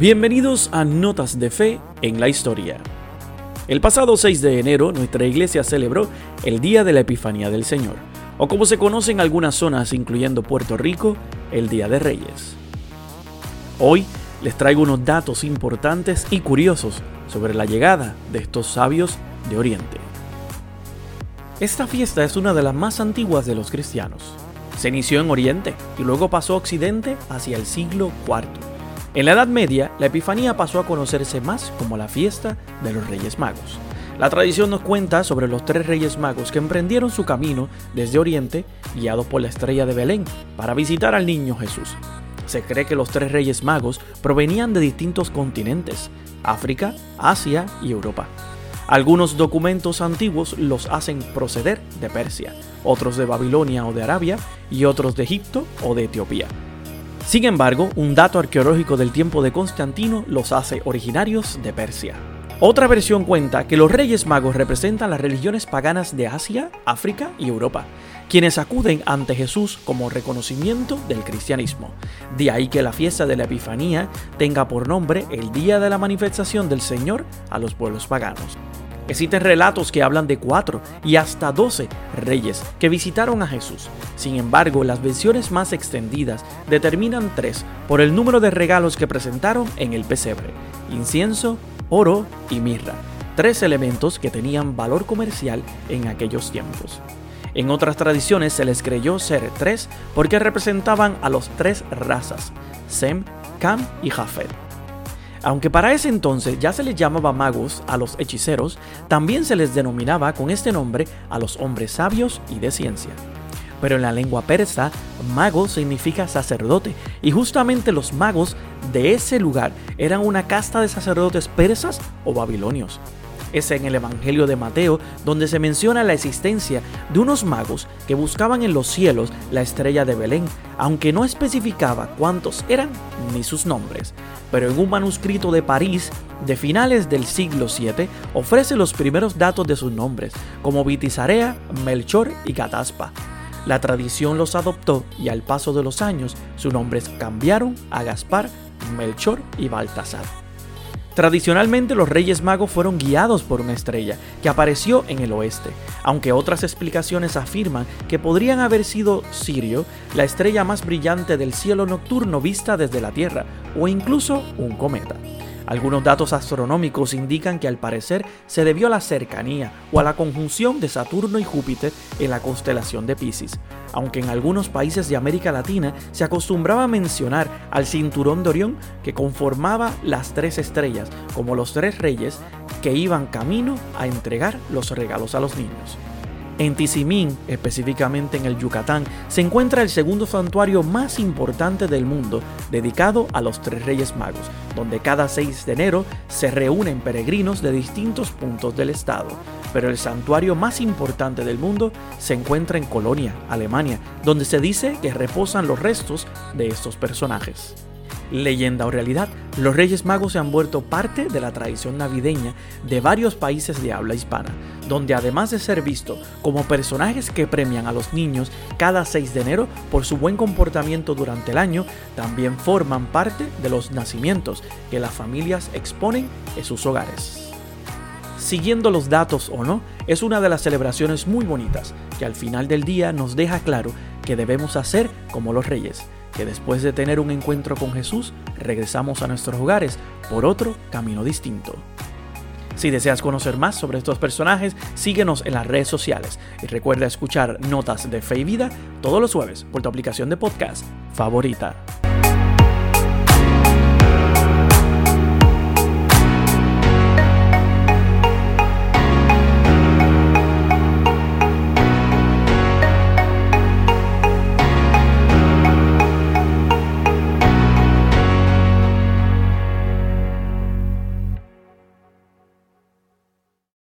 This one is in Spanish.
Bienvenidos a Notas de Fe en la Historia. El pasado 6 de enero nuestra iglesia celebró el Día de la Epifanía del Señor, o como se conoce en algunas zonas incluyendo Puerto Rico, el Día de Reyes. Hoy les traigo unos datos importantes y curiosos sobre la llegada de estos sabios de Oriente. Esta fiesta es una de las más antiguas de los cristianos. Se inició en Oriente y luego pasó a Occidente hacia el siglo IV en la Edad Media, la Epifanía pasó a conocerse más como la fiesta de los Reyes Magos. La tradición nos cuenta sobre los tres Reyes Magos que emprendieron su camino desde Oriente, guiados por la estrella de Belén, para visitar al niño Jesús. Se cree que los tres Reyes Magos provenían de distintos continentes, África, Asia y Europa. Algunos documentos antiguos los hacen proceder de Persia, otros de Babilonia o de Arabia y otros de Egipto o de Etiopía. Sin embargo, un dato arqueológico del tiempo de Constantino los hace originarios de Persia. Otra versión cuenta que los Reyes Magos representan las religiones paganas de Asia, África y Europa, quienes acuden ante Jesús como reconocimiento del cristianismo. De ahí que la fiesta de la Epifanía tenga por nombre el día de la manifestación del Señor a los pueblos paganos. Existen relatos que hablan de cuatro y hasta doce reyes que visitaron a Jesús. Sin embargo, las versiones más extendidas determinan tres por el número de regalos que presentaron en el pesebre, incienso, oro y mirra, tres elementos que tenían valor comercial en aquellos tiempos. En otras tradiciones se les creyó ser tres porque representaban a los tres razas, Sem, Cam y Jafet. Aunque para ese entonces ya se les llamaba magos a los hechiceros, también se les denominaba con este nombre a los hombres sabios y de ciencia. Pero en la lengua persa, mago significa sacerdote, y justamente los magos de ese lugar eran una casta de sacerdotes persas o babilonios. Es en el Evangelio de Mateo donde se menciona la existencia de unos magos que buscaban en los cielos la estrella de Belén, aunque no especificaba cuántos eran ni sus nombres. Pero en un manuscrito de París de finales del siglo VII ofrece los primeros datos de sus nombres, como Vitizarea, Melchor y Cataspa. La tradición los adoptó y al paso de los años sus nombres cambiaron a Gaspar, Melchor y Baltasar. Tradicionalmente los Reyes Magos fueron guiados por una estrella que apareció en el oeste, aunque otras explicaciones afirman que podrían haber sido Sirio, la estrella más brillante del cielo nocturno vista desde la Tierra, o incluso un cometa. Algunos datos astronómicos indican que al parecer se debió a la cercanía o a la conjunción de Saturno y Júpiter en la constelación de Pisces, aunque en algunos países de América Latina se acostumbraba mencionar al cinturón de Orión que conformaba las tres estrellas como los tres reyes que iban camino a entregar los regalos a los niños. En Tizimín, específicamente en el Yucatán, se encuentra el segundo santuario más importante del mundo dedicado a los tres Reyes Magos, donde cada 6 de enero se reúnen peregrinos de distintos puntos del estado. Pero el santuario más importante del mundo se encuentra en Colonia, Alemania, donde se dice que reposan los restos de estos personajes. Leyenda o realidad, los Reyes Magos se han vuelto parte de la tradición navideña de varios países de habla hispana, donde además de ser visto como personajes que premian a los niños cada 6 de enero por su buen comportamiento durante el año, también forman parte de los nacimientos que las familias exponen en sus hogares. Siguiendo los datos o no, es una de las celebraciones muy bonitas que al final del día nos deja claro que debemos hacer como los reyes, que después de tener un encuentro con Jesús, regresamos a nuestros hogares por otro camino distinto. Si deseas conocer más sobre estos personajes, síguenos en las redes sociales y recuerda escuchar Notas de Fe y Vida todos los jueves por tu aplicación de podcast favorita.